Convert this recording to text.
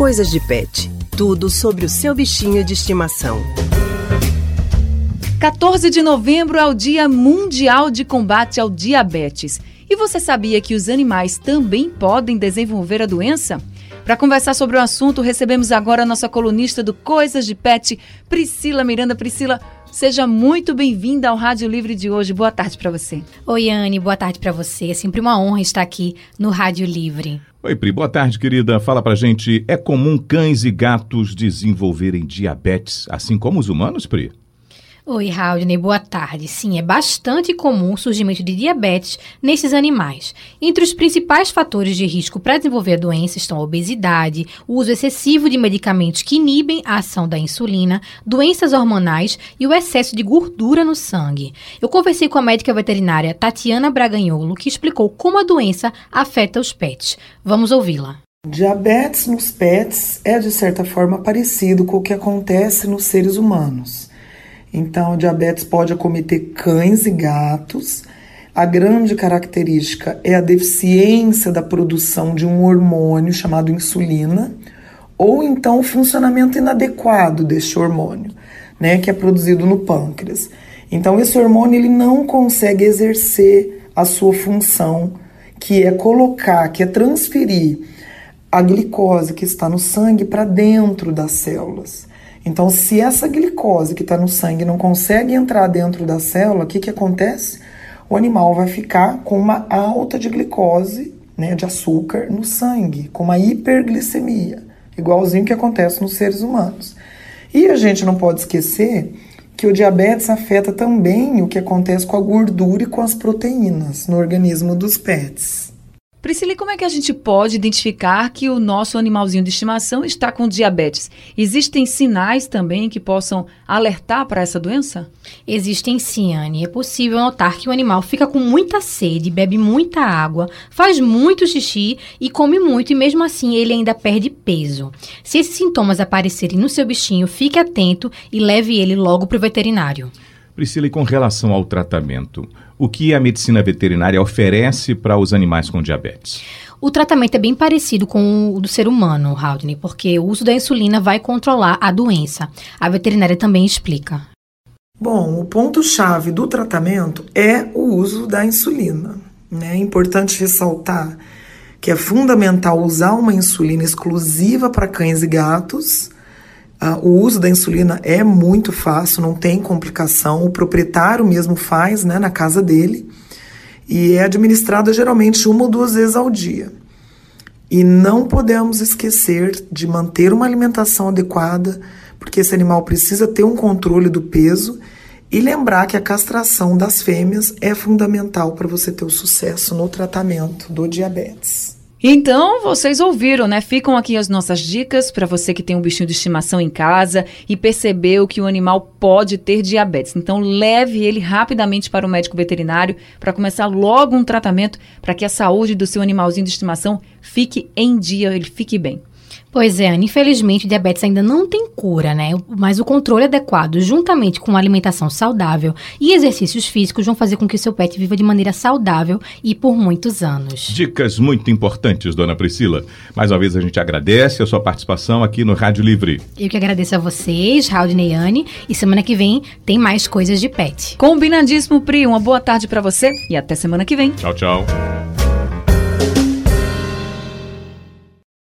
Coisas de Pet. Tudo sobre o seu bichinho de estimação. 14 de novembro é o Dia Mundial de Combate ao Diabetes. E você sabia que os animais também podem desenvolver a doença? Para conversar sobre o assunto, recebemos agora a nossa colunista do Coisas de Pet, Priscila Miranda. Priscila, Seja muito bem-vinda ao Rádio Livre de hoje. Boa tarde para você. Oi, Anne. Boa tarde para você. É sempre uma honra estar aqui no Rádio Livre. Oi, Pri. Boa tarde, querida. Fala pra gente. É comum cães e gatos desenvolverem diabetes, assim como os humanos, Pri? Oi, Raudney, boa tarde. Sim, é bastante comum o surgimento de diabetes nesses animais. Entre os principais fatores de risco para desenvolver a doença estão a obesidade, o uso excessivo de medicamentos que inibem a ação da insulina, doenças hormonais e o excesso de gordura no sangue. Eu conversei com a médica veterinária Tatiana Braganholo, que explicou como a doença afeta os pets. Vamos ouvi-la. Diabetes nos pets é, de certa forma, parecido com o que acontece nos seres humanos. Então, diabetes pode acometer cães e gatos. A grande característica é a deficiência da produção de um hormônio chamado insulina, ou então o funcionamento inadequado deste hormônio, né, que é produzido no pâncreas. Então, esse hormônio ele não consegue exercer a sua função, que é colocar, que é transferir a glicose que está no sangue para dentro das células. Então, se essa glicose que está no sangue não consegue entrar dentro da célula, o que, que acontece? O animal vai ficar com uma alta de glicose, né, de açúcar no sangue, com uma hiperglicemia, igualzinho que acontece nos seres humanos. E a gente não pode esquecer que o diabetes afeta também o que acontece com a gordura e com as proteínas no organismo dos pets. Priscila, como é que a gente pode identificar que o nosso animalzinho de estimação está com diabetes? Existem sinais também que possam alertar para essa doença? Existem sim, Anne. É possível notar que o animal fica com muita sede, bebe muita água, faz muito xixi e come muito, e mesmo assim ele ainda perde peso. Se esses sintomas aparecerem no seu bichinho, fique atento e leve ele logo para o veterinário. Priscila, e com relação ao tratamento, o que a medicina veterinária oferece para os animais com diabetes? O tratamento é bem parecido com o do ser humano, Haldane, porque o uso da insulina vai controlar a doença. A veterinária também explica. Bom, o ponto-chave do tratamento é o uso da insulina. Né? É importante ressaltar que é fundamental usar uma insulina exclusiva para cães e gatos Uh, o uso da insulina é muito fácil, não tem complicação. O proprietário mesmo faz né, na casa dele e é administrada geralmente uma ou duas vezes ao dia. E não podemos esquecer de manter uma alimentação adequada, porque esse animal precisa ter um controle do peso e lembrar que a castração das fêmeas é fundamental para você ter o sucesso no tratamento do diabetes. Então, vocês ouviram, né? Ficam aqui as nossas dicas para você que tem um bichinho de estimação em casa e percebeu que o animal pode ter diabetes. Então, leve ele rapidamente para o médico veterinário para começar logo um tratamento para que a saúde do seu animalzinho de estimação fique em dia, ele fique bem. Pois é, Ana, infelizmente o diabetes ainda não tem cura, né? Mas o controle adequado, juntamente com uma alimentação saudável e exercícios físicos, vão fazer com que o seu pet viva de maneira saudável e por muitos anos. Dicas muito importantes, dona Priscila. Mais uma vez a gente agradece a sua participação aqui no Rádio Livre. Eu que agradeço a vocês, Raul Neyane, e semana que vem tem mais coisas de pet. Combinadíssimo, Pri. Uma boa tarde para você e até semana que vem. Tchau, tchau.